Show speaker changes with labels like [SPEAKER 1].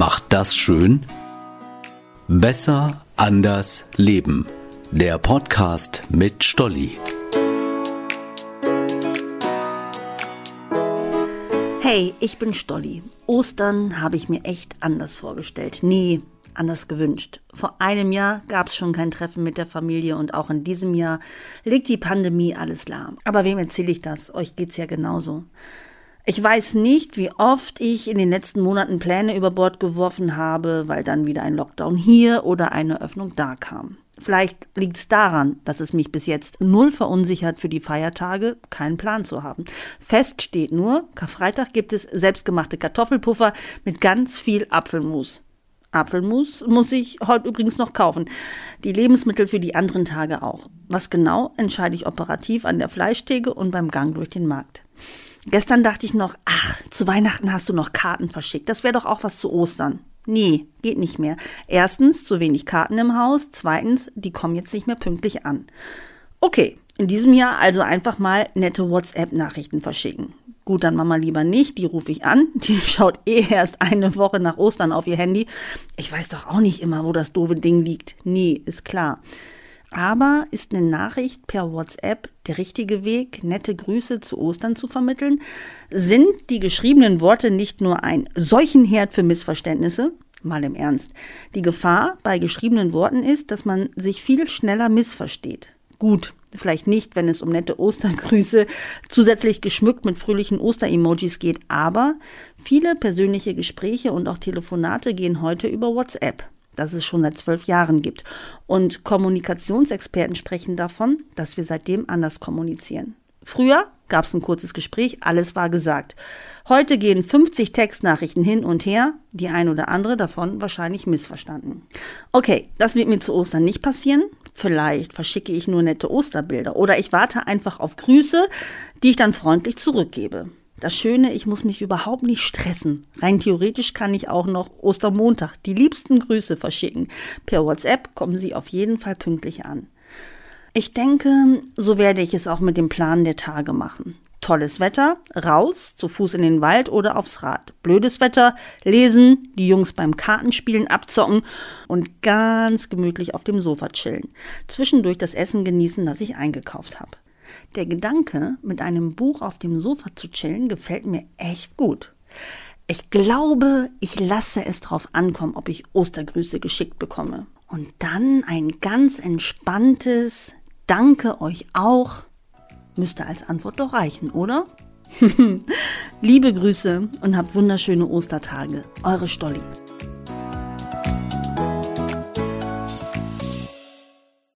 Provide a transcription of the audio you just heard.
[SPEAKER 1] macht das schön? Besser, anders, leben. Der Podcast mit Stolli.
[SPEAKER 2] Hey, ich bin Stolli. Ostern habe ich mir echt anders vorgestellt. Nee, anders gewünscht. Vor einem Jahr gab es schon kein Treffen mit der Familie und auch in diesem Jahr legt die Pandemie alles lahm. Aber wem erzähle ich das? Euch geht's ja genauso. Ich weiß nicht, wie oft ich in den letzten Monaten Pläne über Bord geworfen habe, weil dann wieder ein Lockdown hier oder eine Öffnung da kam. Vielleicht liegt es daran, dass es mich bis jetzt null verunsichert für die Feiertage, keinen Plan zu haben. Fest steht nur, Karfreitag gibt es selbstgemachte Kartoffelpuffer mit ganz viel Apfelmus. Apfelmus muss ich heute übrigens noch kaufen. Die Lebensmittel für die anderen Tage auch. Was genau, entscheide ich operativ an der Fleischtheke und beim Gang durch den Markt. Gestern dachte ich noch, ach, zu Weihnachten hast du noch Karten verschickt. Das wäre doch auch was zu Ostern. Nee, geht nicht mehr. Erstens, zu wenig Karten im Haus. Zweitens, die kommen jetzt nicht mehr pünktlich an. Okay, in diesem Jahr also einfach mal nette WhatsApp-Nachrichten verschicken. Gut, dann Mama lieber nicht, die rufe ich an. Die schaut eh erst eine Woche nach Ostern auf ihr Handy. Ich weiß doch auch nicht immer, wo das doofe Ding liegt. Nee, ist klar. Aber ist eine Nachricht per WhatsApp der richtige Weg, nette Grüße zu Ostern zu vermitteln? Sind die geschriebenen Worte nicht nur ein Seuchenherd für Missverständnisse? Mal im Ernst. Die Gefahr bei geschriebenen Worten ist, dass man sich viel schneller missversteht. Gut, vielleicht nicht, wenn es um nette Ostergrüße zusätzlich geschmückt mit fröhlichen Osteremojis geht, aber viele persönliche Gespräche und auch Telefonate gehen heute über WhatsApp das es schon seit zwölf Jahren gibt. Und Kommunikationsexperten sprechen davon, dass wir seitdem anders kommunizieren. Früher gab es ein kurzes Gespräch, alles war gesagt. Heute gehen 50 Textnachrichten hin und her, die ein oder andere davon wahrscheinlich missverstanden. Okay, das wird mir zu Ostern nicht passieren. Vielleicht verschicke ich nur nette Osterbilder oder ich warte einfach auf Grüße, die ich dann freundlich zurückgebe. Das Schöne, ich muss mich überhaupt nicht stressen. Rein theoretisch kann ich auch noch Ostermontag die liebsten Grüße verschicken. Per WhatsApp kommen sie auf jeden Fall pünktlich an. Ich denke, so werde ich es auch mit dem Plan der Tage machen. Tolles Wetter, raus, zu Fuß in den Wald oder aufs Rad. Blödes Wetter, lesen, die Jungs beim Kartenspielen abzocken und ganz gemütlich auf dem Sofa chillen. Zwischendurch das Essen genießen, das ich eingekauft habe. Der Gedanke, mit einem Buch auf dem Sofa zu chillen, gefällt mir echt gut. Ich glaube, ich lasse es drauf ankommen, ob ich Ostergrüße geschickt bekomme. Und dann ein ganz entspanntes Danke euch auch. Müsste als Antwort doch reichen, oder? Liebe Grüße und habt wunderschöne Ostertage. Eure Stolli.